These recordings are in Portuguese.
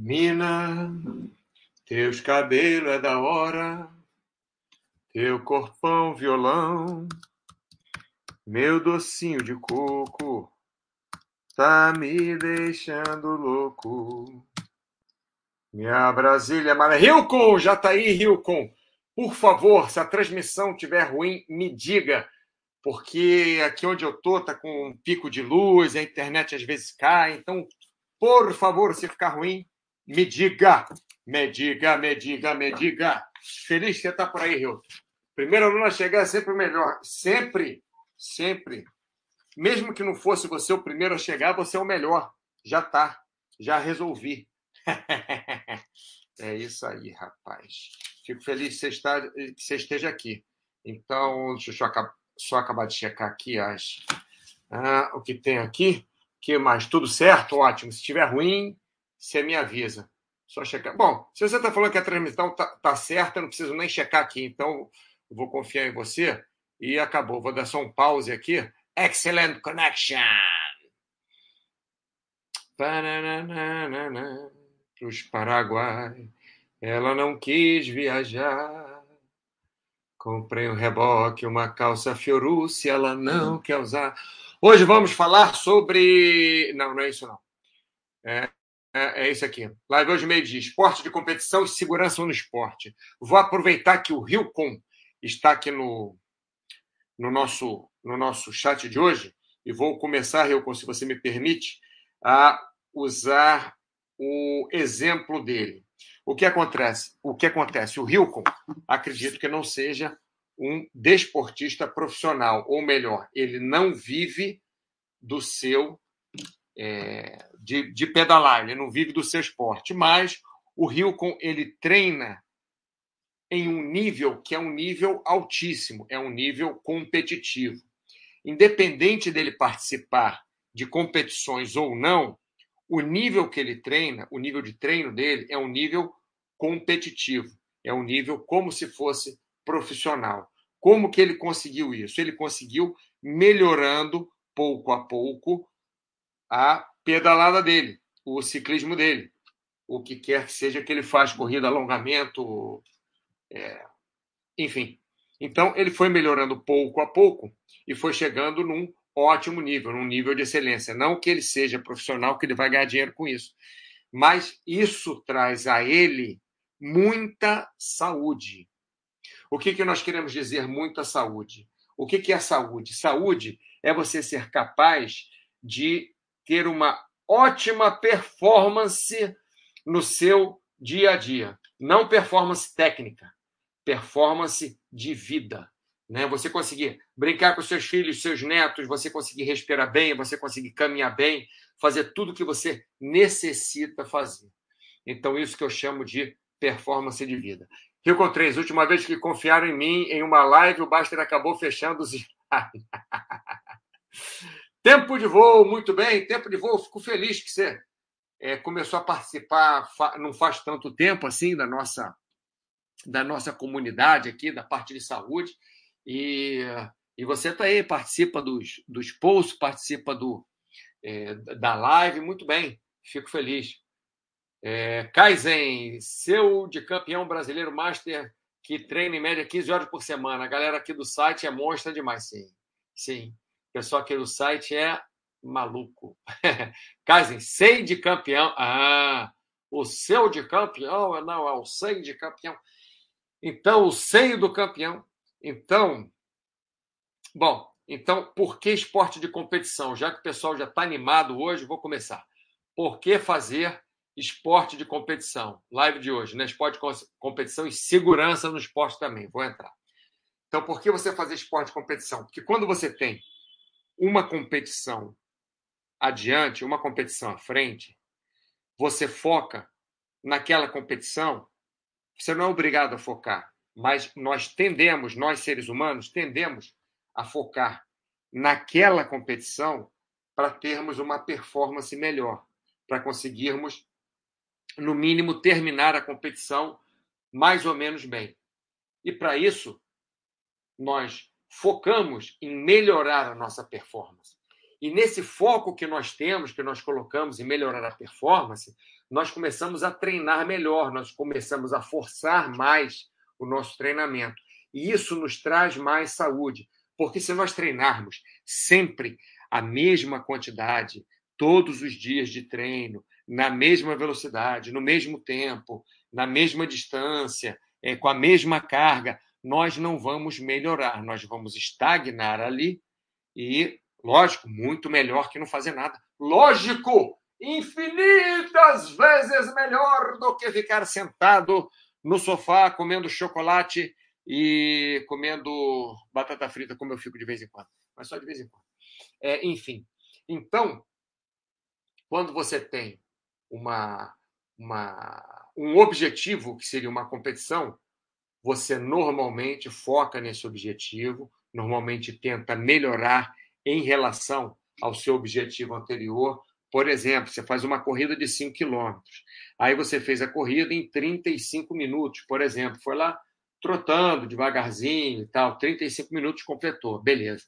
Mina, teus cabelos é da hora, teu corpão violão, meu docinho de coco, tá me deixando louco. Minha Brasília Mara. Hilcon, já tá aí, Hilcon. Por favor, se a transmissão estiver ruim, me diga, porque aqui onde eu tô tá com um pico de luz, a internet às vezes cai, então, por favor, se ficar ruim, me diga, me diga, me diga, me diga. Feliz que você está por aí, Rio. Primeiro aluno a chegar é sempre o melhor. Sempre, sempre. Mesmo que não fosse você o primeiro a chegar, você é o melhor. Já tá. Já resolvi. é isso aí, rapaz. Fico feliz que você, está, que você esteja aqui. Então, deixa eu só acabar, só acabar de checar aqui as, ah, o que tem aqui. que mais? Tudo certo? Ótimo. Se estiver ruim, você me avisa. Só checar. Bom, se você está falando que a transmissão está tá certa, não preciso nem checar aqui. Então, vou confiar em você. E acabou. Vou dar só um pause aqui. Excellent connection. Para os Paraguai. Ela não quis viajar. Comprei um reboque, uma calça Fiorucci, ela não quer usar. Hoje vamos falar sobre. Não, não é isso não. É, é, é esse aqui. Live hoje meio-dia. Esporte de competição e segurança no esporte. Vou aproveitar que o Rio-Com está aqui no, no, nosso, no nosso chat de hoje e vou começar, Rio-Com, se você me permite, a usar o exemplo dele. O que acontece? O que acontece? O Rilcon, acredito que não seja um desportista profissional, ou melhor, ele não vive do seu é, de, de pedalar, ele não vive do seu esporte, mas o Hilcon ele treina em um nível que é um nível altíssimo, é um nível competitivo. Independente dele participar de competições ou não, o nível que ele treina, o nível de treino dele é um nível competitivo, é um nível como se fosse profissional. Como que ele conseguiu isso? Ele conseguiu melhorando pouco a pouco a pedalada dele, o ciclismo dele, o que quer que seja que ele faz, corrida, alongamento, é... enfim. Então, ele foi melhorando pouco a pouco e foi chegando num ótimo nível, num nível de excelência. Não que ele seja profissional, que ele vai ganhar dinheiro com isso, mas isso traz a ele muita saúde. O que, que nós queremos dizer muita saúde? O que, que é saúde? Saúde é você ser capaz de ter uma ótima performance no seu dia a dia. Não performance técnica, performance de vida. Né? Você conseguir brincar com seus filhos, seus netos, você conseguir respirar bem, você conseguir caminhar bem, fazer tudo que você necessita fazer. Então, isso que eu chamo de performance de vida. Rico 3, última vez que confiaram em mim em uma live, o Baster acabou fechando os. Tempo de voo, muito bem. Tempo de voo, fico feliz que você é, começou a participar não faz tanto tempo assim da nossa da nossa comunidade aqui, da parte de saúde. E, e você está aí, participa dos, dos posts, participa do, é, da live, muito bem, fico feliz. É, Kaizen, seu de campeão brasileiro master que treina em média 15 horas por semana. A galera aqui do site é monstra demais, sim. Sim. Pessoal aqui do site é maluco. Kaizen, sei de campeão. Ah, o seu de campeão? Não, é o sei de campeão. Então, o seio do campeão. Então, bom, então, por que esporte de competição? Já que o pessoal já está animado hoje, vou começar. Por que fazer esporte de competição? Live de hoje, né? Esporte de competição e segurança no esporte também. Vou entrar. Então, por que você fazer esporte de competição? Porque quando você tem uma competição adiante, uma competição à frente, você foca naquela competição, você não é obrigado a focar, mas nós tendemos, nós seres humanos, tendemos a focar naquela competição para termos uma performance melhor, para conseguirmos, no mínimo, terminar a competição mais ou menos bem. E para isso, nós focamos em melhorar a nossa performance. E nesse foco que nós temos, que nós colocamos em melhorar a performance, nós começamos a treinar melhor, nós começamos a forçar mais o nosso treinamento. E isso nos traz mais saúde, porque se nós treinarmos sempre a mesma quantidade, todos os dias de treino, na mesma velocidade, no mesmo tempo, na mesma distância, é, com a mesma carga, nós não vamos melhorar, nós vamos estagnar ali e, lógico, muito melhor que não fazer nada. Lógico, infinitas vezes melhor do que ficar sentado no sofá comendo chocolate e comendo batata frita, como eu fico de vez em quando, mas só de vez em quando. É, enfim, então, quando você tem uma, uma, um objetivo, que seria uma competição, você normalmente foca nesse objetivo, normalmente tenta melhorar em relação ao seu objetivo anterior. Por exemplo, você faz uma corrida de 5 quilômetros. Aí você fez a corrida em 35 minutos, por exemplo. Foi lá trotando devagarzinho e tal. 35 minutos completou. Beleza.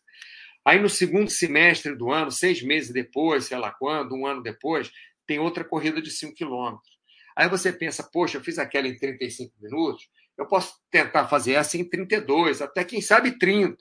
Aí no segundo semestre do ano, seis meses depois, sei lá quando, um ano depois, tem outra corrida de 5 quilômetros. Aí você pensa, poxa, eu fiz aquela em 35 minutos, eu posso tentar fazer essa em 32, até quem sabe 30.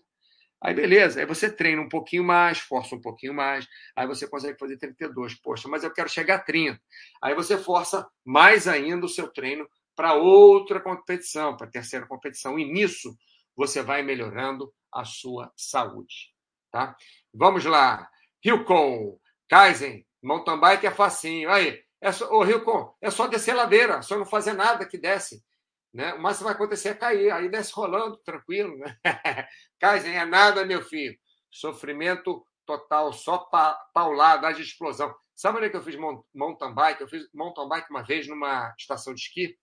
Aí beleza, aí você treina um pouquinho mais, força um pouquinho mais, aí você consegue fazer 32. Poxa, mas eu quero chegar a 30. Aí você força mais ainda o seu treino para outra competição, para a terceira competição. E nisso você vai melhorando a sua saúde. Tá? Vamos lá. Hilcon, Kaizen, mountain bike é facinho. Aí, é só, ô Hilcon, é só descer ladeira, só não fazer nada que desce. Né? O máximo vai acontecer é cair, aí desce rolando, tranquilo. Né? Kaizen é nada, meu filho. Sofrimento total, só pa, paulada, de explosão. Sabe onde é que eu fiz mountain bike? Eu fiz mountain bike uma vez numa estação de esqui.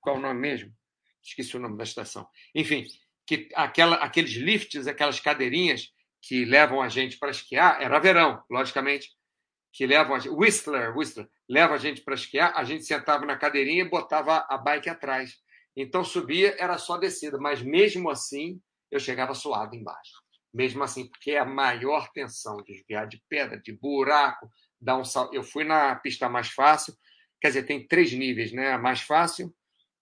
Qual o nome mesmo? Esqueci o nome da estação. Enfim, que aquela, aqueles lifts, aquelas cadeirinhas que levam a gente para esquiar, era verão, logicamente, que levam a gente, Whistler, Whistler, leva a gente para esquiar, a gente sentava na cadeirinha e botava a bike atrás. Então subia, era só descida, mas mesmo assim eu chegava suado embaixo. Mesmo assim, porque é a maior tensão, desviar de pedra, de buraco, dar um sal. Eu fui na pista mais fácil, quer dizer, tem três níveis, né? A mais fácil,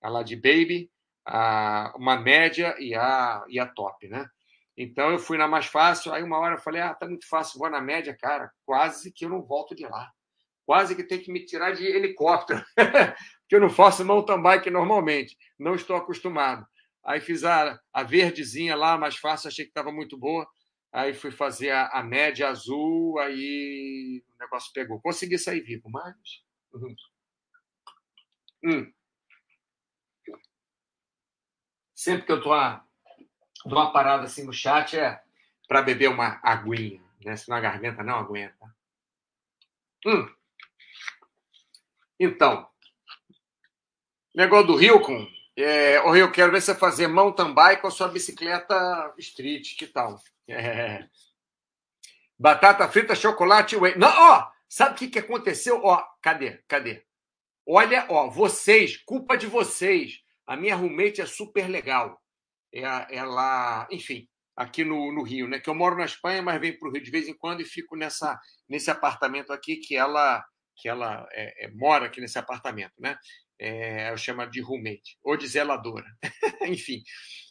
a lá de Baby, a, uma média e a, e a top, né? Então eu fui na mais fácil, aí uma hora eu falei, ah, tá muito fácil, vou na média, cara, quase que eu não volto de lá. Quase que tem que me tirar de helicóptero, porque eu não faço mountain bike normalmente, não estou acostumado. Aí fiz a, a verdezinha lá, mais fácil, achei que estava muito boa. Aí fui fazer a, a, média azul, aí o negócio pegou. Consegui sair vivo, mas. Uhum. Hum. Sempre que eu estou dou uma parada assim no chat é para beber uma aguinha, né? Senão a garganta não aguenta. Hum. Então, negócio do Rio com. É, o Rio, quero ver você fazer mountain bike ou sua bicicleta street, que tal? É. Batata frita, chocolate, whey. Não, ó, sabe o que, que aconteceu? Ó, cadê? Cadê? Olha, ó, vocês, culpa de vocês. A minha roommate é super legal. É ela, enfim, aqui no, no, Rio, né? Que eu moro na Espanha, mas venho para o Rio de vez em quando e fico nessa nesse apartamento aqui que ela que ela é, é, mora aqui nesse apartamento, né? É, eu chamo de roommate ou de zeladora, enfim.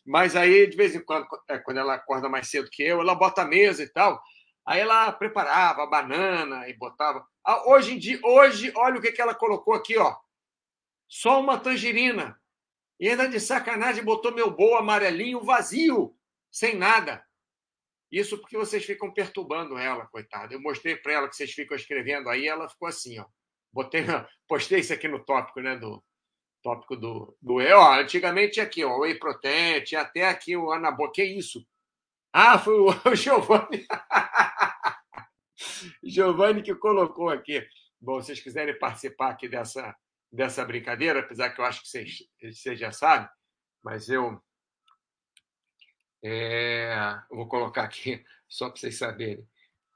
Mas aí de vez em quando, é, quando ela acorda mais cedo que eu, ela bota a mesa e tal. Aí ela preparava a banana e botava. Ah, hoje em dia, hoje, olha o que, que ela colocou aqui, ó. Só uma tangerina. E ainda de sacanagem botou meu bol amarelinho vazio, sem nada. Isso porque vocês ficam perturbando ela, coitada. Eu mostrei para ela que vocês ficam escrevendo aí, ela ficou assim, ó. Botei, postei isso aqui no tópico, né, do tópico do do ó, antigamente aqui, ó, whey protein, tinha até aqui o anabol, que isso? Ah, foi o, o Giovanni. Giovanni que colocou aqui. Bom, vocês quiserem participar aqui dessa dessa brincadeira, apesar que eu acho que vocês, já sabem, mas eu, é, vou colocar aqui só para vocês saberem,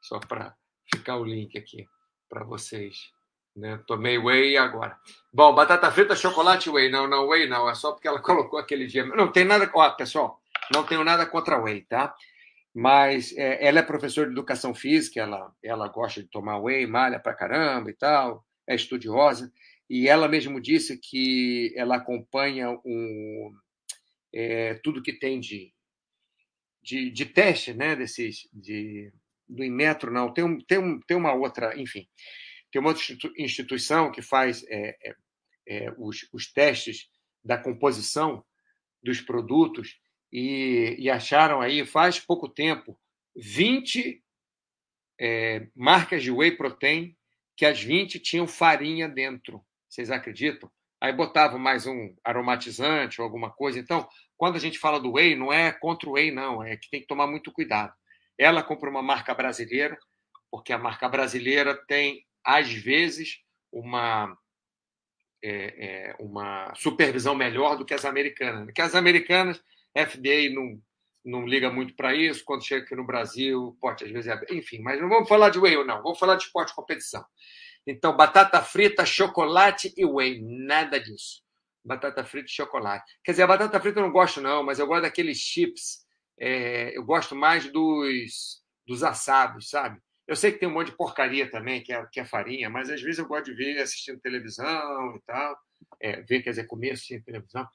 só para ficar o link aqui para vocês. Né? Tomei whey agora. Bom, batata frita, chocolate whey. Não, não, whey não. É só porque ela colocou aquele dia. Não tem nada. Ó, pessoal, não tenho nada contra whey, tá? mas é, ela é professora de educação física, ela, ela gosta de tomar whey, malha pra caramba e tal, é estudiosa, e ela mesmo disse que ela acompanha um, é, tudo que tem de, de, de teste, né, desses, de, do Inmetro, não, tem, um, tem, um, tem uma outra, enfim, tem uma outra instituição que faz é, é, é, os, os testes da composição dos produtos e, e, acharam aí, faz pouco tempo, 20 é, marcas de whey protein que as 20 tinham farinha dentro. Vocês acreditam? Aí botavam mais um aromatizante ou alguma coisa. Então, quando a gente fala do whey, não é contra o whey, não. É que tem que tomar muito cuidado. Ela compra uma marca brasileira, porque a marca brasileira tem, às vezes, uma, é, é, uma supervisão melhor do que as americanas. Que as americanas, FDA não, não liga muito para isso. Quando chega aqui no Brasil, pode às vezes é. Enfim, mas não vamos falar de whey, não. Vamos falar de esporte competição. Então, batata frita, chocolate e whey. Nada disso. Batata frita e chocolate. Quer dizer, a batata frita eu não gosto, não, mas eu gosto daqueles chips. É, eu gosto mais dos, dos assados, sabe? Eu sei que tem um monte de porcaria também, que é, que é farinha, mas às vezes eu gosto de ver assistindo televisão e tal. É, ver, quer dizer, comer assistindo televisão.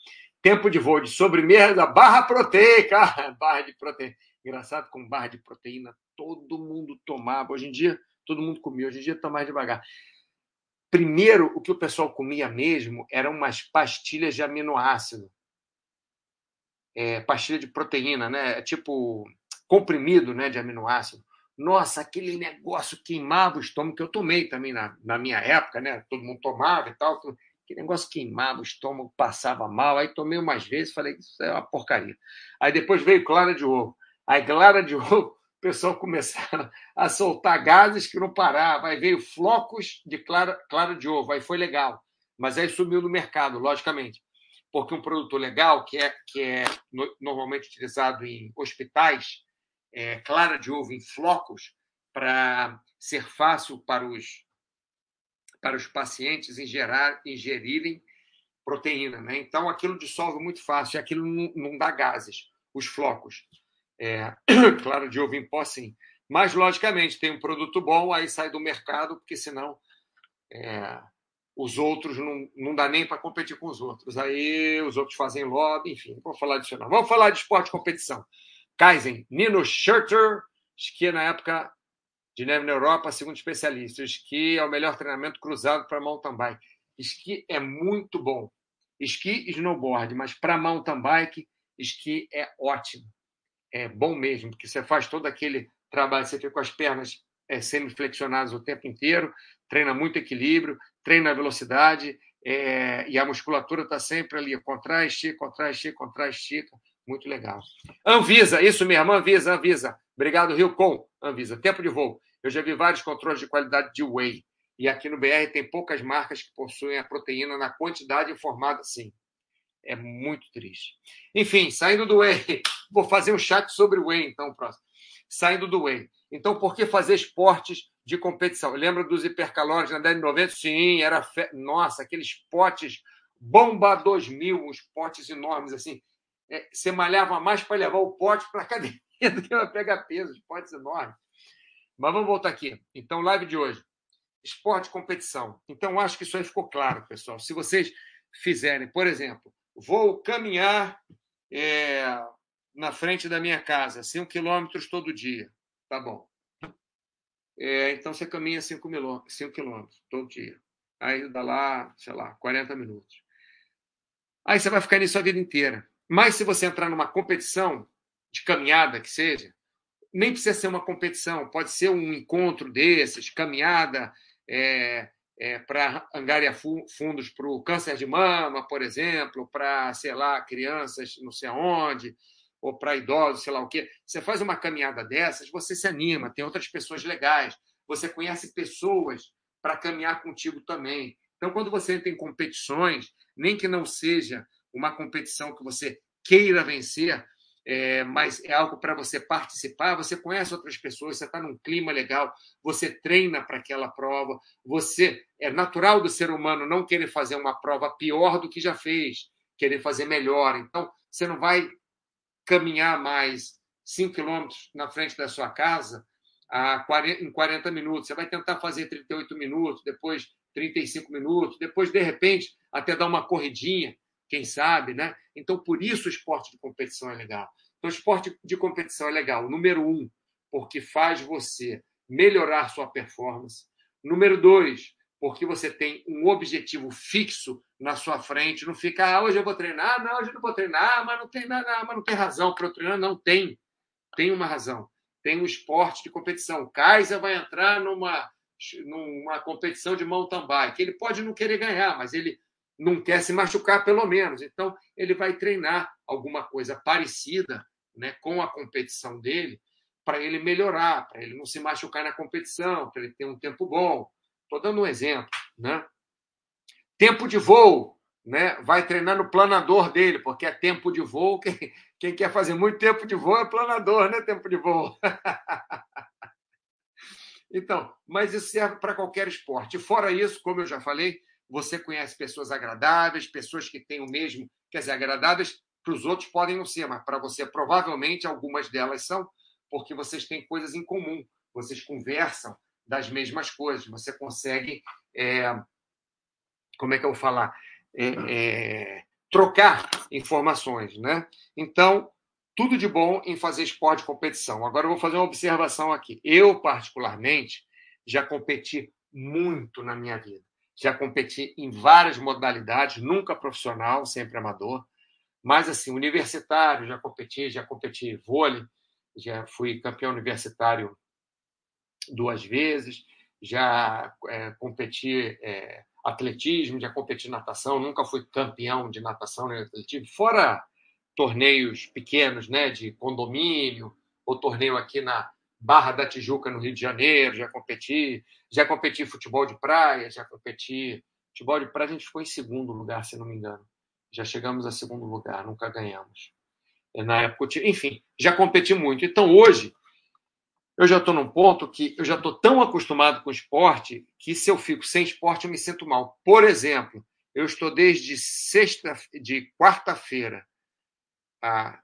Tempo de voo de sobremesa, barra proteica. barra de proteína. Engraçado, com barra de proteína, todo mundo tomava. Hoje em dia, todo mundo comia. Hoje em dia está mais devagar. Primeiro, o que o pessoal comia mesmo eram umas pastilhas de aminoácido. É, pastilha de proteína, né? É tipo comprimido né, de aminoácido. Nossa, aquele negócio queimava o estômago, que eu tomei também na, na minha época, né? Todo mundo tomava e tal. Aquele negócio queimava o estômago, passava mal. Aí tomei umas vezes, falei, isso é uma porcaria. Aí depois veio clara de ovo. Aí clara de ovo o pessoal começaram a soltar gases que não parava. Aí veio flocos de clara, clara de ovo, aí foi legal. Mas aí sumiu do mercado, logicamente. Porque um produto legal, que é, que é normalmente utilizado em hospitais, é, clara de ovo em flocos, para ser fácil para os, para os pacientes ingerar, ingerirem proteína. Né? Então, aquilo dissolve muito fácil, aquilo não, não dá gases, os flocos é, claro, de ovo em pó, sim. Mas, logicamente, tem um produto bom, aí sai do mercado, porque senão é, os outros não, não dá nem para competir com os outros. Aí os outros fazem lobby, enfim, não vou falar disso não. Vamos falar de esporte de competição. Kaizen, Nino Schurter, esqui na época de neve na Europa, segundo especialista. Esqui é o melhor treinamento cruzado para mountain bike. Esqui é muito bom. Esqui e snowboard, mas para mountain bike, esqui é ótimo é bom mesmo, porque você faz todo aquele trabalho, você fica com as pernas é, semi-flexionadas o tempo inteiro, treina muito equilíbrio, treina a velocidade, é, e a musculatura está sempre ali, contrai, estica, contrai, estica, contrai, estica, muito legal. Anvisa, isso mesmo, Anvisa, Anvisa. Obrigado, Rio Com, Anvisa. Tempo de voo. Eu já vi vários controles de qualidade de whey, e aqui no BR tem poucas marcas que possuem a proteína na quantidade informada assim. É muito triste. Enfim, saindo do whey, vou fazer um chat sobre o whey, então, próximo. Saindo do whey. Então, por que fazer esportes de competição? Lembra dos hipercalóricos na década de 90? Sim, era. Fe... Nossa, aqueles potes Bomba 2000, uns potes enormes assim. É, você malhava mais para levar o pote para a academia do que para pegar peso, os potes enormes. Mas vamos voltar aqui. Então, live de hoje. Esporte de competição. Então, acho que isso aí ficou claro, pessoal. Se vocês fizerem, por exemplo, vou caminhar é, na frente da minha casa, 5 quilômetros todo dia. Tá bom. É, então você caminha 5 quilômetros todo dia. Aí dá lá, sei lá, 40 minutos. Aí você vai ficar nisso a vida inteira. Mas se você entrar numa competição de caminhada que seja, nem precisa ser uma competição, pode ser um encontro desses, caminhada, é, é, para angariar fundos para o câncer de mama, por exemplo, para, sei lá, crianças não sei aonde, ou para idosos, sei lá o quê. Você faz uma caminhada dessas, você se anima, tem outras pessoas legais, você conhece pessoas para caminhar contigo também. Então, quando você entra em competições, nem que não seja uma competição que você queira vencer, é, mas é algo para você participar. Você conhece outras pessoas, você está num clima legal, você treina para aquela prova. Você é natural do ser humano não querer fazer uma prova pior do que já fez, querer fazer melhor. Então, você não vai caminhar mais 5 quilômetros na frente da sua casa a 40, em 40 minutos. Você vai tentar fazer 38 minutos, depois 35 minutos, depois, de repente, até dar uma corridinha, quem sabe, né? Então, por isso o esporte de competição é legal. Então, o esporte de competição é legal, número um, porque faz você melhorar sua performance. Número dois, porque você tem um objetivo fixo na sua frente, não fica, ah, hoje eu vou treinar, não, hoje eu não vou treinar, mas não tem nada, mas não tem razão para eu treinar, não tem. Tem uma razão. Tem um esporte de competição. O Kaiser vai entrar numa, numa competição de mountain bike. Ele pode não querer ganhar, mas ele não quer se machucar, pelo menos. Então, ele vai treinar alguma coisa parecida né, com a competição dele para ele melhorar, para ele não se machucar na competição, para ele ter um tempo bom. Estou dando um exemplo. Né? Tempo de voo, né? vai treinar no planador dele, porque é tempo de voo. Quem, quem quer fazer muito tempo de voo é planador, né? Tempo de voo. então, mas isso serve para qualquer esporte. Fora isso, como eu já falei, você conhece pessoas agradáveis, pessoas que têm o mesmo, quer dizer, agradáveis para os outros podem não ser, mas para você provavelmente algumas delas são, porque vocês têm coisas em comum, vocês conversam das mesmas coisas, você consegue, é, como é que eu vou falar, é, é, trocar informações, né? Então, tudo de bom em fazer esporte competição. Agora eu vou fazer uma observação aqui. Eu, particularmente, já competi muito na minha vida. Já competi em várias modalidades, nunca profissional, sempre amador. Mas, assim, universitário, já competi, já competi vôlei, já fui campeão universitário duas vezes, já é, competi é, atletismo, já competi natação, nunca fui campeão de natação nem atletismo, fora torneios pequenos, né, de condomínio, ou torneio aqui na Barra da Tijuca, no Rio de Janeiro, já competi, já competi futebol de praia, já competi futebol de praia, a gente ficou em segundo lugar, se não me engano. Já chegamos a segundo lugar, nunca ganhamos. Na época, enfim, já competi muito. Então, hoje, eu já estou num ponto que eu já estou tão acostumado com esporte que se eu fico sem esporte eu me sinto mal. Por exemplo, eu estou desde sexta, de quarta-feira, a,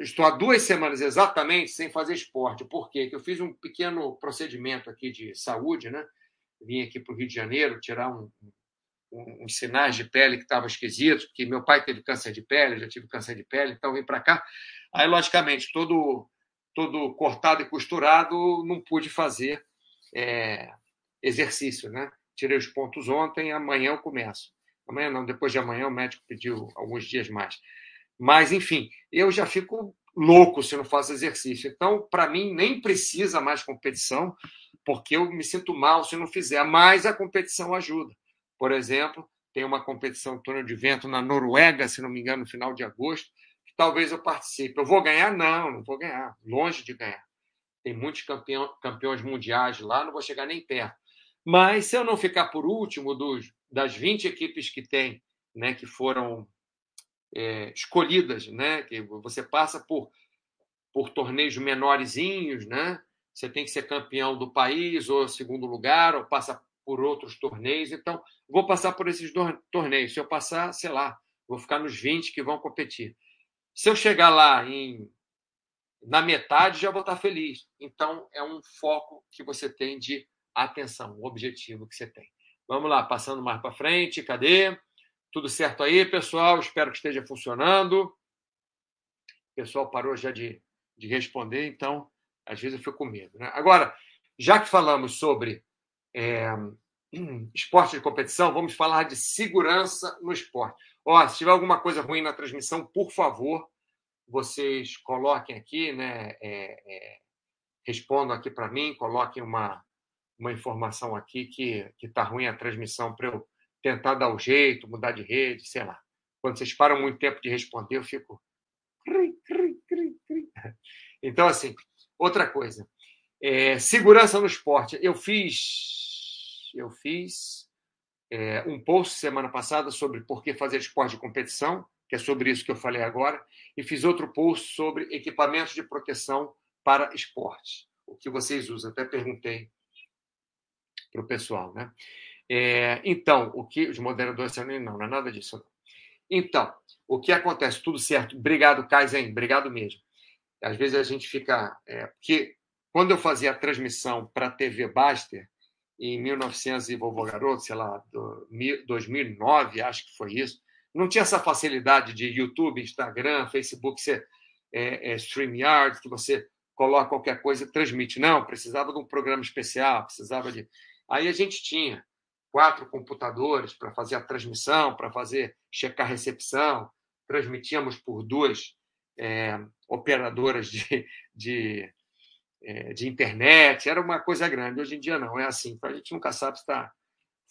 estou há duas semanas exatamente sem fazer esporte. Por quê? Porque eu fiz um pequeno procedimento aqui de saúde, né? Vim aqui para o Rio de Janeiro tirar um, um, uns sinais de pele que estavam esquisitos, porque meu pai teve câncer de pele, eu já tive câncer de pele, então vim para cá. Aí, logicamente, todo todo cortado e costurado, não pude fazer é, exercício, né? Tirei os pontos ontem, amanhã eu começo. Amanhã não, depois de amanhã o médico pediu alguns dias mais. Mas, enfim, eu já fico louco se não faço exercício. Então, para mim, nem precisa mais competição, porque eu me sinto mal se não fizer. Mas a competição ajuda. Por exemplo, tem uma competição túnel de vento na Noruega, se não me engano, no final de agosto talvez eu participe. Eu vou ganhar? Não, não vou ganhar. Longe de ganhar. Tem muitos campeão, campeões mundiais lá, não vou chegar nem perto. Mas se eu não ficar por último dos, das 20 equipes que tem, né, que foram é, escolhidas, né, que você passa por, por torneios menorzinhos, né? Você tem que ser campeão do país ou segundo lugar, ou passa por outros torneios. Então, vou passar por esses torneios. Se eu passar, sei lá, vou ficar nos 20 que vão competir. Se eu chegar lá em na metade, já vou estar feliz. Então, é um foco que você tem de atenção, um objetivo que você tem. Vamos lá, passando mais para frente. Cadê? Tudo certo aí, pessoal? Espero que esteja funcionando. O pessoal parou já de, de responder, então, às vezes eu fico com medo. Né? Agora, já que falamos sobre é, esporte de competição, vamos falar de segurança no esporte. Ó, se tiver alguma coisa ruim na transmissão, por favor, vocês coloquem aqui, né? É, é, respondam aqui para mim, coloquem uma, uma informação aqui que está ruim a transmissão para eu tentar dar o jeito, mudar de rede, sei lá. Quando vocês param muito tempo de responder, eu fico. Então, assim, outra coisa. É, segurança no esporte. Eu fiz. Eu fiz é, um post semana passada sobre por que fazer esporte de competição, que é sobre isso que eu falei agora, e fiz outro post sobre equipamentos de proteção para esporte, o que vocês usam. Até perguntei para o pessoal, né? É, então, o que os moderadores não, não é nada disso. Não. Então, o que acontece? Tudo certo. Obrigado, Kaizen. Obrigado mesmo. Às vezes a gente fica. É, porque quando eu fazia a transmissão para a TV Baster, em 1900 e vovô garoto, sei lá, 2009, acho que foi isso, não tinha essa facilidade de YouTube, Instagram, Facebook, ser é, é, StreamYard, que você coloca qualquer coisa e transmite. Não, precisava de um programa especial, precisava de. Aí a gente tinha quatro computadores para fazer a transmissão, para fazer checar recepção, transmitíamos por duas é, operadoras de, de, é, de internet, era uma coisa grande. Hoje em dia não, é assim. Então a gente nunca sabe se está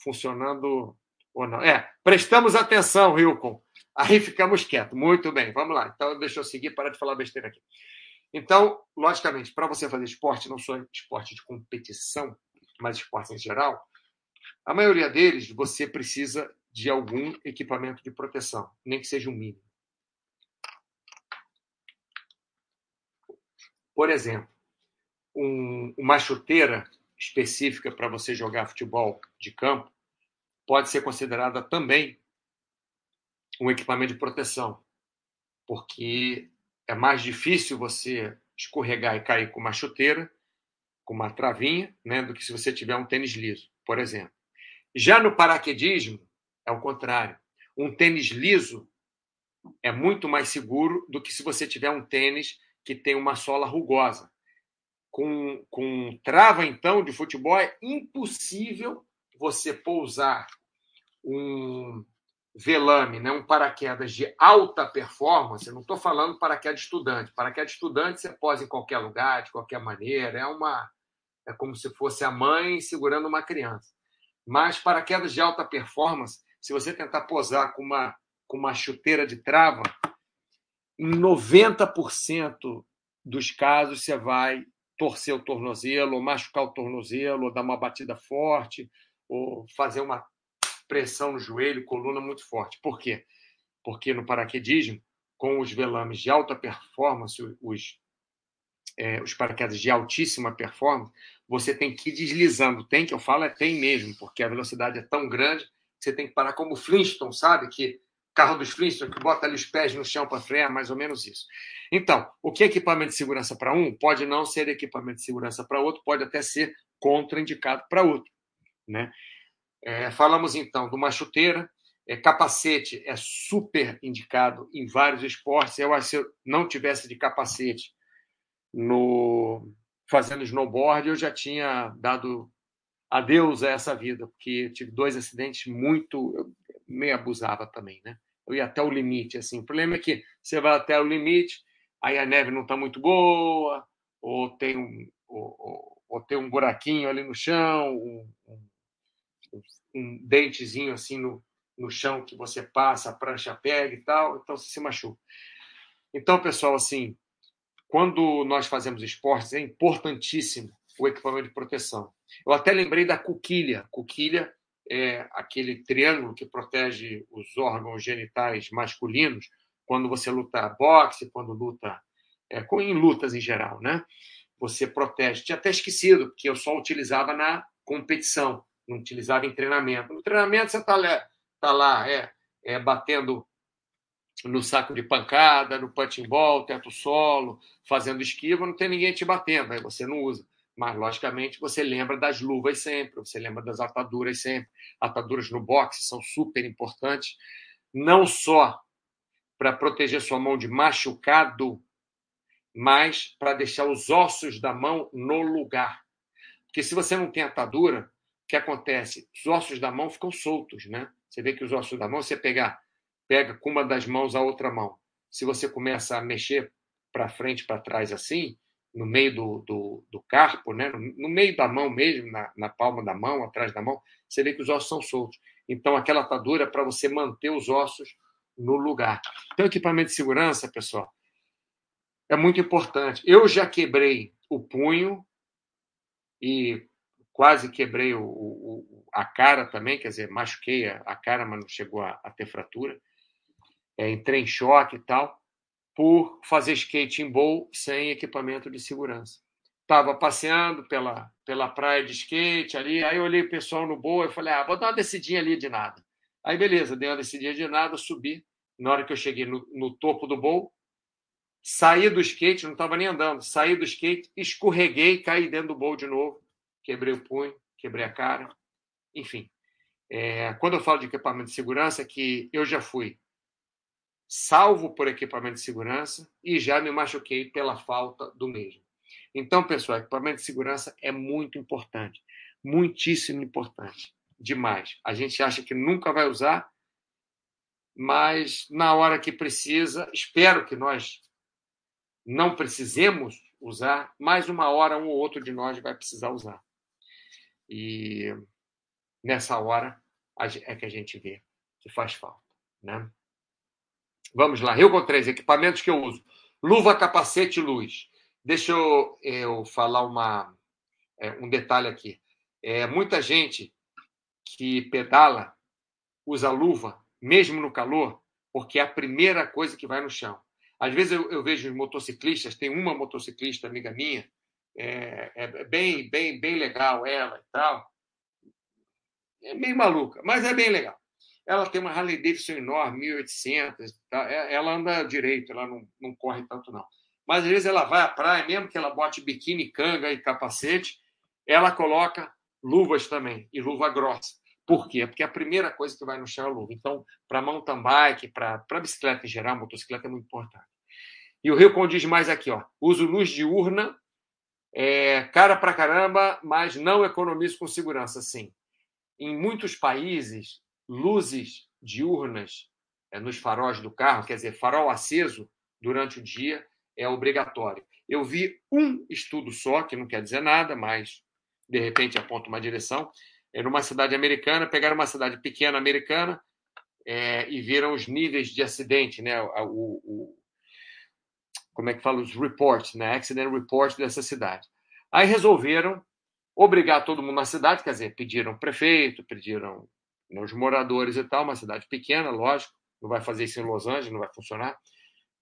funcionando ou não. É, prestamos atenção, Hilcon. Aí ficamos quietos. Muito bem, vamos lá. Então, deixa eu seguir, para de falar besteira aqui. Então, logicamente, para você fazer esporte, não só esporte de competição, mas esporte em geral, a maioria deles você precisa de algum equipamento de proteção, nem que seja um mínimo. Por exemplo, um, uma chuteira específica para você jogar futebol de campo pode ser considerada também um equipamento de proteção, porque é mais difícil você escorregar e cair com uma chuteira, com uma travinha, né, do que se você tiver um tênis liso, por exemplo. Já no paraquedismo, é o contrário. Um tênis liso é muito mais seguro do que se você tiver um tênis que tem uma sola rugosa. Com, com trava, então, de futebol, é impossível você pousar um, velame, né, um paraquedas de alta performance, eu não estou falando paraquedas estudante. Paraquedas estudante você pode em qualquer lugar, de qualquer maneira, é uma é como se fosse a mãe segurando uma criança. Mas paraquedas de alta performance, se você tentar posar com uma com uma chuteira de trava, em 90% dos casos você vai torcer o tornozelo, ou machucar o tornozelo, ou dar uma batida forte, ou fazer uma pressão no joelho, coluna muito forte. Por quê? Porque no paraquedismo, com os velames de alta performance, os, é, os paraquedas de altíssima performance, você tem que ir deslizando. Tem que eu falo é tem mesmo, porque a velocidade é tão grande que você tem que parar como o Flintstone, sabe? Que carro dos Flintstone que bota ali os pés no chão para frear, mais ou menos isso. Então, o que é equipamento de segurança para um pode não ser equipamento de segurança para outro, pode até ser contraindicado para outro, né? É, falamos então de uma chuteira, é, capacete é super indicado em vários esportes. Eu se eu não tivesse de capacete no fazendo snowboard, eu já tinha dado adeus a essa vida, porque tive dois acidentes muito. Eu meio abusava também, né? Eu ia até o limite. Assim. O problema é que você vai até o limite, aí a neve não está muito boa, ou tem um, ou, ou, ou, tem um buraquinho ali no chão, um, um um dentezinho assim no, no chão que você passa, a prancha pega e tal, então você se machuca. Então, pessoal, assim, quando nós fazemos esportes, é importantíssimo o equipamento de proteção. Eu até lembrei da cuquilha. Cuquilha é aquele triângulo que protege os órgãos genitais masculinos quando você luta boxe, quando luta é, em lutas em geral, né? Você protege. Tinha até esquecido, porque eu só utilizava na competição não utilizava em treinamento. No treinamento você está lá, tá lá é, é, batendo no saco de pancada, no punching ball, teto solo, fazendo esquiva, não tem ninguém te batendo, aí você não usa. Mas, logicamente, você lembra das luvas sempre, você lembra das ataduras sempre. Ataduras no boxe são super importantes, não só para proteger sua mão de machucado, mas para deixar os ossos da mão no lugar. Porque se você não tem atadura, que acontece? Os ossos da mão ficam soltos, né? Você vê que os ossos da mão, você pega, pega com uma das mãos a outra mão. Se você começa a mexer para frente, para trás assim, no meio do, do, do carpo, né? No, meio da mão mesmo, na, na palma da mão, atrás da mão, você vê que os ossos são soltos. Então, aquela atadura é para você manter os ossos no lugar. Então, equipamento de segurança, pessoal, é muito importante. Eu já quebrei o punho e quase quebrei o, o, a cara também, quer dizer, machuquei a, cara, mas não chegou a, a ter fratura. É, entrei em choque e tal, por fazer skate em bowl sem equipamento de segurança. Estava passeando pela, pela praia de skate ali, aí eu olhei o pessoal no bowl e falei, ah, vou dar uma descidinha ali de nada. Aí beleza, dei uma descidinha de nada, subi. Na hora que eu cheguei no, no topo do bowl, Saí do skate, não estava nem andando, saí do skate, escorreguei, caí dentro do bowl de novo, quebrei o punho, quebrei a cara, enfim. É, quando eu falo de equipamento de segurança, é que eu já fui salvo por equipamento de segurança e já me machuquei pela falta do mesmo. Então, pessoal, equipamento de segurança é muito importante, muitíssimo importante, demais. A gente acha que nunca vai usar, mas na hora que precisa, espero que nós não precisemos usar, mais uma hora um ou outro de nós vai precisar usar. E nessa hora é que a gente vê que faz falta, né? Vamos lá, Rio com três equipamentos que eu uso: luva, capacete, luz. Deixa eu, eu falar uma, é, um detalhe aqui. É, muita gente que pedala usa luva, mesmo no calor, porque é a primeira coisa que vai no chão. Às vezes eu, eu vejo motociclistas, tem uma motociclista amiga minha, é, é, bem, bem, bem legal ela e tal. É meio maluca, mas é bem legal. Ela tem uma Harley Davidson enorme, 1800, tá? É, ela anda direito, ela não, não corre tanto não. Mas às vezes ela vai à praia, mesmo que ela bote biquíni, canga e capacete, ela coloca luvas também, e luva grossa. Por quê? Porque a primeira coisa que vai no chão é a luva. Então, para mountain bike, para bicicleta em geral, motocicleta é muito importante. E o Rio condiz mais aqui, ó. Uso luz diurna, é, cara pra caramba, mas não economizo com segurança, sim. Em muitos países, luzes diurnas é, nos faróis do carro, quer dizer, farol aceso durante o dia, é obrigatório. Eu vi um estudo só, que não quer dizer nada, mas de repente aponta uma direção, é numa cidade americana, pegaram uma cidade pequena americana é, e viram os níveis de acidente, né? O, o, como é que fala os reports, né? Accident report dessa cidade. Aí resolveram obrigar todo mundo na cidade, quer dizer, pediram prefeito, pediram os moradores e tal, uma cidade pequena, lógico, não vai fazer isso em Los Angeles, não vai funcionar,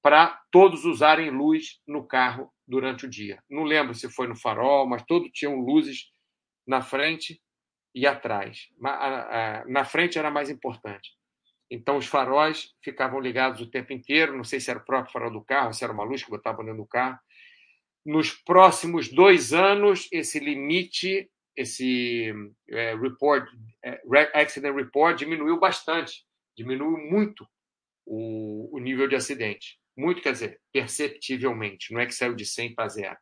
para todos usarem luz no carro durante o dia. Não lembro se foi no farol, mas todos tinham luzes na frente e atrás. Na frente era mais importante. Então, os faróis ficavam ligados o tempo inteiro. Não sei se era o próprio farol do carro, se era uma luz que botava dentro do carro. Nos próximos dois anos, esse limite, esse é, report, é, accident report, diminuiu bastante. Diminuiu muito o, o nível de acidente. Muito, quer dizer, perceptivelmente. Não é que saiu de 100 para zero,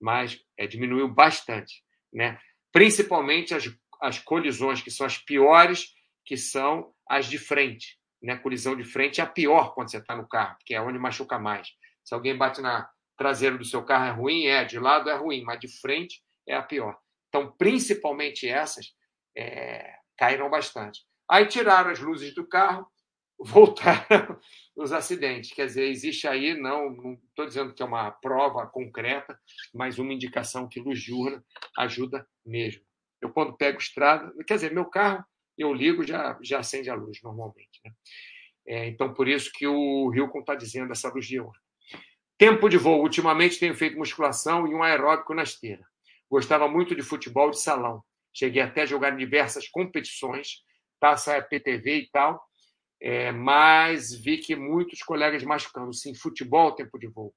mas é, diminuiu bastante. Né? Principalmente as as colisões que são as piores, que são as de frente. Né? Colisão de frente é a pior quando você está no carro, porque é onde machuca mais. Se alguém bate na traseira do seu carro é ruim, é, de lado é ruim, mas de frente é a pior. Então, principalmente essas, é, caíram bastante. Aí tiraram as luzes do carro, voltaram os acidentes. Quer dizer, existe aí, não estou dizendo que é uma prova concreta, mas uma indicação que luz diurna ajuda mesmo. Eu, quando pego estrada, quer dizer, meu carro, eu ligo, já, já acende a luz normalmente. Né? É, então, por isso que o Hilcon está dizendo essa luz de. Tempo de voo. Ultimamente tenho feito musculação e um aeróbico na esteira. Gostava muito de futebol de salão. Cheguei até a jogar em diversas competições, taça PTV e tal, é, mas vi que muitos colegas machucando. Sim, futebol, tempo de voo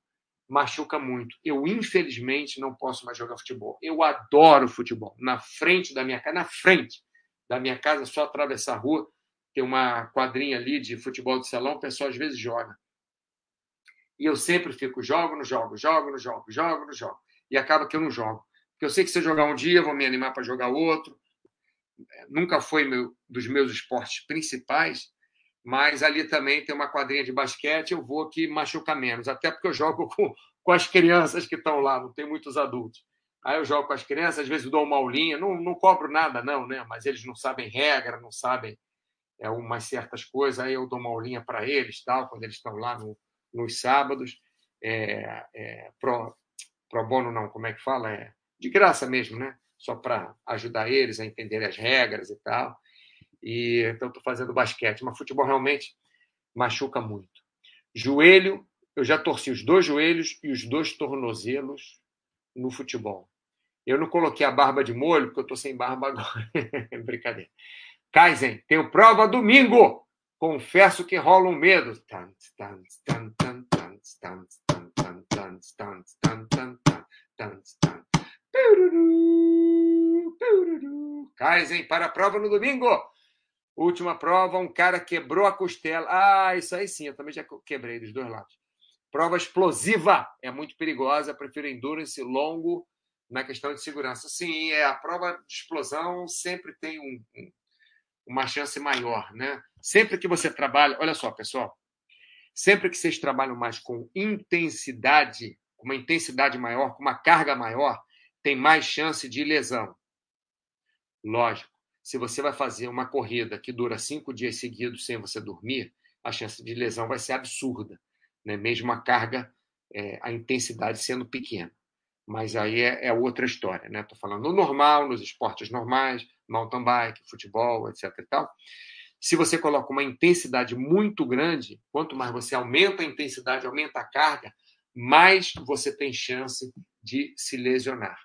machuca muito. Eu, infelizmente, não posso mais jogar futebol. Eu adoro futebol. Na frente da minha casa, na frente da minha casa, só atravessar a rua, tem uma quadrinha ali de futebol de salão, o pessoal às vezes joga. E eu sempre fico, jogo no jogo, jogo no jogo, jogo no jogo. E acaba que eu não jogo. Porque eu sei que se eu jogar um dia, vou me animar para jogar outro. Nunca foi meu, dos meus esportes principais, mas ali também tem uma quadrinha de basquete, eu vou que machuca menos, até porque eu jogo com, com as crianças que estão lá, não tem muitos adultos. Aí eu jogo com as crianças, às vezes dou uma aulinha, não, não cobro nada, não, né? Mas eles não sabem regra, não sabem é, umas certas coisas, aí eu dou uma aulinha para eles, tal, quando eles estão lá no, nos sábados. É, é, pro, pro bono, não, como é que fala? É, de graça mesmo, né? Só para ajudar eles a entender as regras e tal. E então estou fazendo basquete, mas futebol realmente machuca muito. Joelho, eu já torci os dois joelhos e os dois tornozelos no futebol. Eu não coloquei a barba de molho porque eu estou sem barba agora. Brincadeira. Kaizen, tenho prova domingo. Confesso que rola um medo. Tan, tan. Kaizen para a prova no domingo. Última prova, um cara quebrou a costela. Ah, isso aí sim, eu também já quebrei dos dois lados. Prova explosiva, é muito perigosa, prefiro endurance longo na questão de segurança. Sim, é a prova de explosão sempre tem um, um, uma chance maior, né? Sempre que você trabalha, olha só, pessoal, sempre que vocês trabalham mais com intensidade, com uma intensidade maior, com uma carga maior, tem mais chance de lesão. Lógico, se você vai fazer uma corrida que dura cinco dias seguidos sem você dormir, a chance de lesão vai ser absurda, né? mesmo a carga, é, a intensidade sendo pequena. Mas aí é, é outra história, né? Estou falando no normal, nos esportes normais, mountain bike, futebol, etc. E tal. Se você coloca uma intensidade muito grande, quanto mais você aumenta a intensidade, aumenta a carga, mais você tem chance de se lesionar,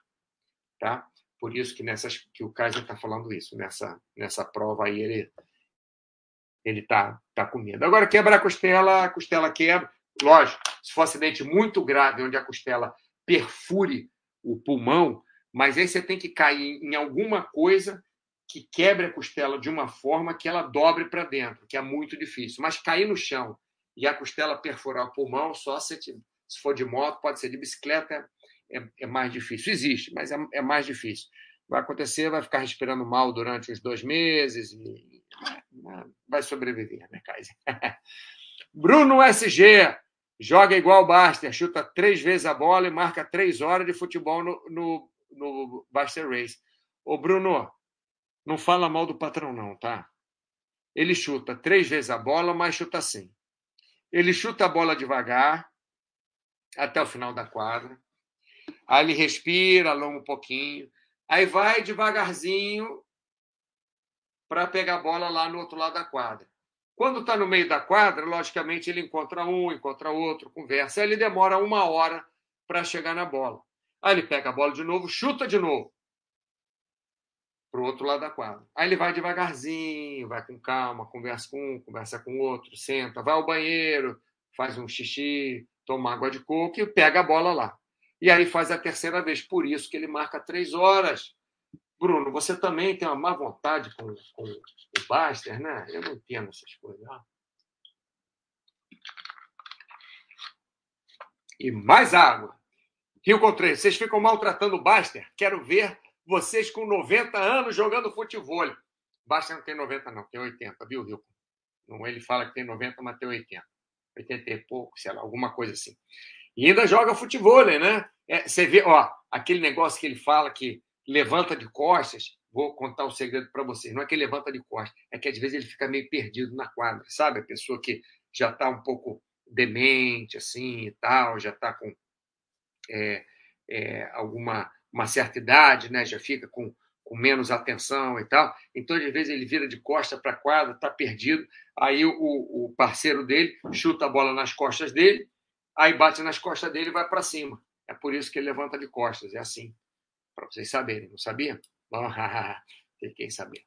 tá? Por isso que nessas que o Kaiser está falando isso nessa nessa prova aí ele ele tá tá com medo. Agora quebra a costela, a costela quebra, lógico. Se for um acidente muito grave onde a costela perfure o pulmão, mas aí você tem que cair em alguma coisa que quebre a costela de uma forma que ela dobre para dentro, que é muito difícil. Mas cair no chão e a costela perfurar o pulmão, só se for de moto, pode ser de bicicleta, é, é mais difícil. Existe, mas é, é, mais difícil. Vai acontecer, vai ficar respirando mal durante uns dois meses e vai sobreviver, né, Kaiser? Bruno SG joga igual o Baster, chuta três vezes a bola e marca três horas de futebol no, no, no Baster Race. Ô, Bruno, não fala mal do patrão, não, tá? Ele chuta três vezes a bola, mas chuta assim. Ele chuta a bola devagar até o final da quadra. Aí ele respira, alonga um pouquinho. Aí vai devagarzinho para pegar a bola lá no outro lado da quadra. Quando está no meio da quadra, logicamente ele encontra um, encontra outro, conversa. Aí ele demora uma hora para chegar na bola. Aí ele pega a bola de novo, chuta de novo para o outro lado da quadra. Aí ele vai devagarzinho, vai com calma, conversa com um, conversa com outro, senta, vai ao banheiro, faz um xixi, toma água de coco e pega a bola lá. E aí faz a terceira vez. Por isso que ele marca três horas. Bruno, você também tem uma má vontade com, com o Baster, né? Eu não entendo essas coisas. E mais água. Rio Contreiro, vocês ficam maltratando o Baster? Quero ver vocês com 90 anos jogando futebol. Baster não tem 90, não, tem 80, viu, Rio? Não, ele fala que tem 90, mas tem 80. 80 e pouco, sei lá, alguma coisa assim. E ainda joga futebol, né? É, você vê, ó, aquele negócio que ele fala que levanta de costas. Vou contar o um segredo para vocês. Não é que levanta de costas, é que às vezes ele fica meio perdido na quadra, sabe? A pessoa que já está um pouco demente, assim e tal, já está com é, é, alguma uma certa idade, né? Já fica com, com menos atenção e tal. Então, às vezes, ele vira de costa para a quadra, está perdido. Aí o, o parceiro dele chuta a bola nas costas dele, aí bate nas costas dele e vai para cima. É por isso que ele levanta de costas, é assim. Para vocês saberem, não sabiam? Bom, fiquei sabendo.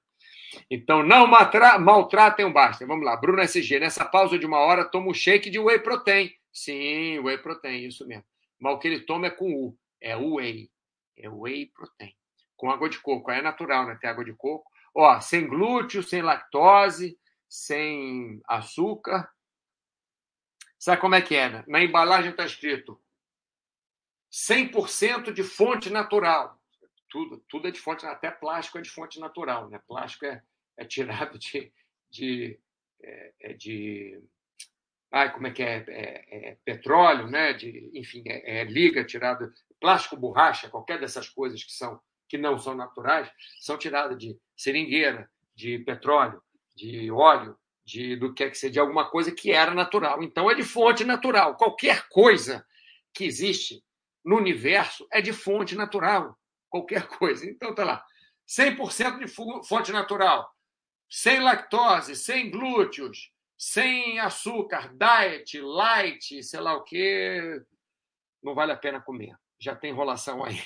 Então, não maltratem o Basta. Vamos lá, Bruno SG. Nessa pausa de uma hora, toma um shake de whey protein. Sim, whey protein, isso mesmo. Mas o que ele toma é com U. É whey. É whey protein. Com água de coco. Aí é natural, né? Ter água de coco. Ó, sem glúten, sem lactose, sem açúcar. Sabe como é que é, né? Na embalagem está escrito 100% de fonte natural. Tudo, tudo é de fonte, até plástico é de fonte natural, né? Plástico é, é tirado de, de, é, é de ai, como é que é, é, é petróleo, né? De, enfim, é, é, liga tirado plástico, borracha, qualquer dessas coisas que são que não são naturais, são tiradas de seringueira, de petróleo, de óleo, de do que é que seja, de alguma coisa que era natural. Então é de fonte natural. Qualquer coisa que existe no universo é de fonte natural. Qualquer coisa. Então tá lá. 100% de fonte natural. Sem lactose, sem glúteos, sem açúcar, diet, light, sei lá o quê. Não vale a pena comer. Já tem enrolação aí.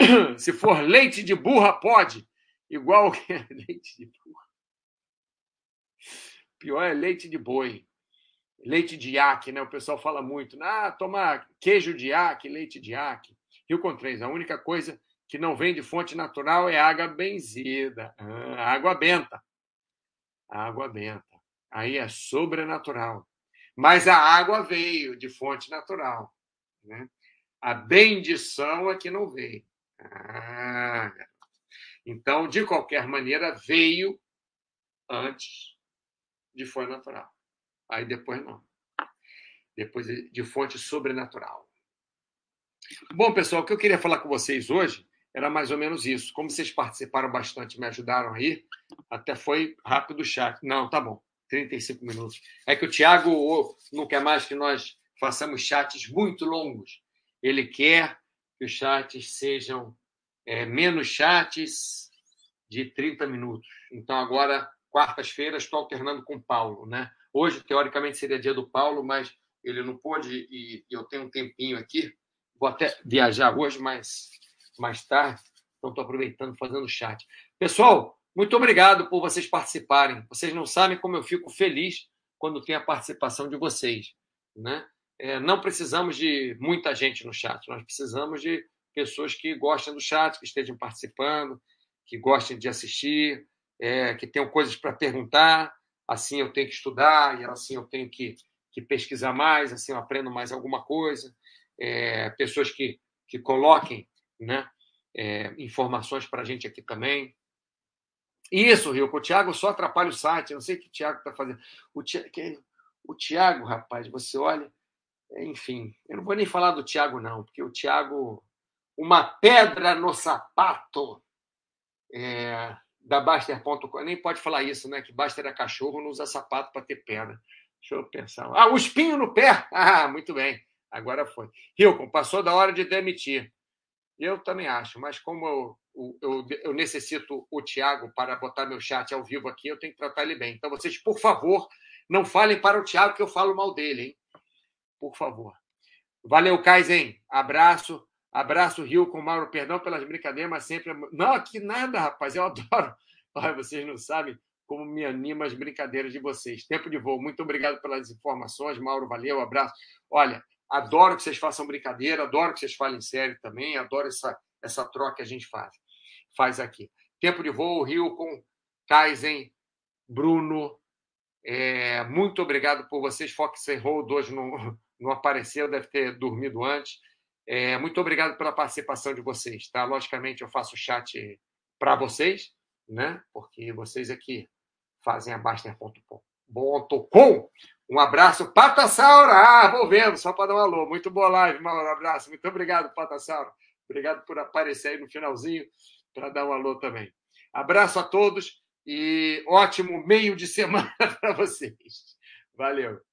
Se for leite de burra, pode. Igual leite de burra. Pior é leite de boi. leite de iaque, né? O pessoal fala muito, ah, tomar queijo de iaque, leite de iaque. Rio com três, a única coisa que não vem de fonte natural é água benzida, ah, água benta. Água benta. Aí é sobrenatural. Mas a água veio de fonte natural. Né? A bendição é que não veio. Ah, então, de qualquer maneira, veio antes de fonte natural. Aí depois não. Depois de fonte sobrenatural. Bom, pessoal, o que eu queria falar com vocês hoje era mais ou menos isso. Como vocês participaram bastante, me ajudaram aí, até foi rápido o chat. Não, tá bom. 35 minutos. É que o Tiago não quer mais que nós façamos chats muito longos. Ele quer que os chats sejam é, menos chats de 30 minutos. Então, agora, quartas-feiras, estou alternando com o Paulo. Né? Hoje, teoricamente, seria dia do Paulo, mas ele não pôde e eu tenho um tempinho aqui. Vou até viajar hoje, mas mais tarde. Então, estou aproveitando, fazendo chat. Pessoal, muito obrigado por vocês participarem. Vocês não sabem como eu fico feliz quando tem a participação de vocês. Né? É, não precisamos de muita gente no chat, nós precisamos de pessoas que gostem do chat, que estejam participando, que gostem de assistir, é, que tenham coisas para perguntar. Assim eu tenho que estudar, e assim eu tenho que, que pesquisar mais, assim eu aprendo mais alguma coisa. É, pessoas que, que coloquem né, é, informações para a gente aqui também. Isso, Rio, o Thiago só atrapalha o site. Eu não sei o que o Thiago está fazendo. O, Thiago, o Thiago, rapaz, você olha. Enfim, eu não vou nem falar do Thiago, não, porque o Thiago, uma pedra no sapato é, da Baster.com. Nem pode falar isso, né? Que Baster é cachorro, não usa sapato para ter pedra. Deixa eu pensar. Ah, o espinho no pé! Ah, muito bem. Agora foi. Hilton, passou da hora de demitir. Eu também acho, mas como eu eu, eu necessito o Tiago para botar meu chat ao vivo aqui, eu tenho que tratar ele bem. Então, vocês, por favor, não falem para o Tiago que eu falo mal dele, hein? Por favor. Valeu, Kaizen. Abraço. Abraço, Rio com Mauro. Perdão pelas brincadeiras, mas sempre. Não, aqui nada, rapaz. Eu adoro. Olha, vocês não sabem como me anima as brincadeiras de vocês. Tempo de voo. Muito obrigado pelas informações, Mauro. Valeu, abraço. Olha, adoro que vocês façam brincadeira, adoro que vocês falem sério também, adoro essa, essa troca que a gente faz faz aqui. Tempo de voo, Rio com Kaizen, Bruno. É, muito obrigado por vocês. Fox Road hoje não, não apareceu, deve ter dormido antes. É, muito obrigado pela participação de vocês. Tá? Logicamente, eu faço chat para vocês, né? porque vocês aqui fazem a Baster.com. Um abraço, Patassaura! Ah, vou vendo, só para dar um alô. Muito boa live, um abraço. Muito obrigado, Patassaura. Obrigado por aparecer aí no finalzinho para dar um alô também. Abraço a todos e ótimo meio de semana para vocês. Valeu.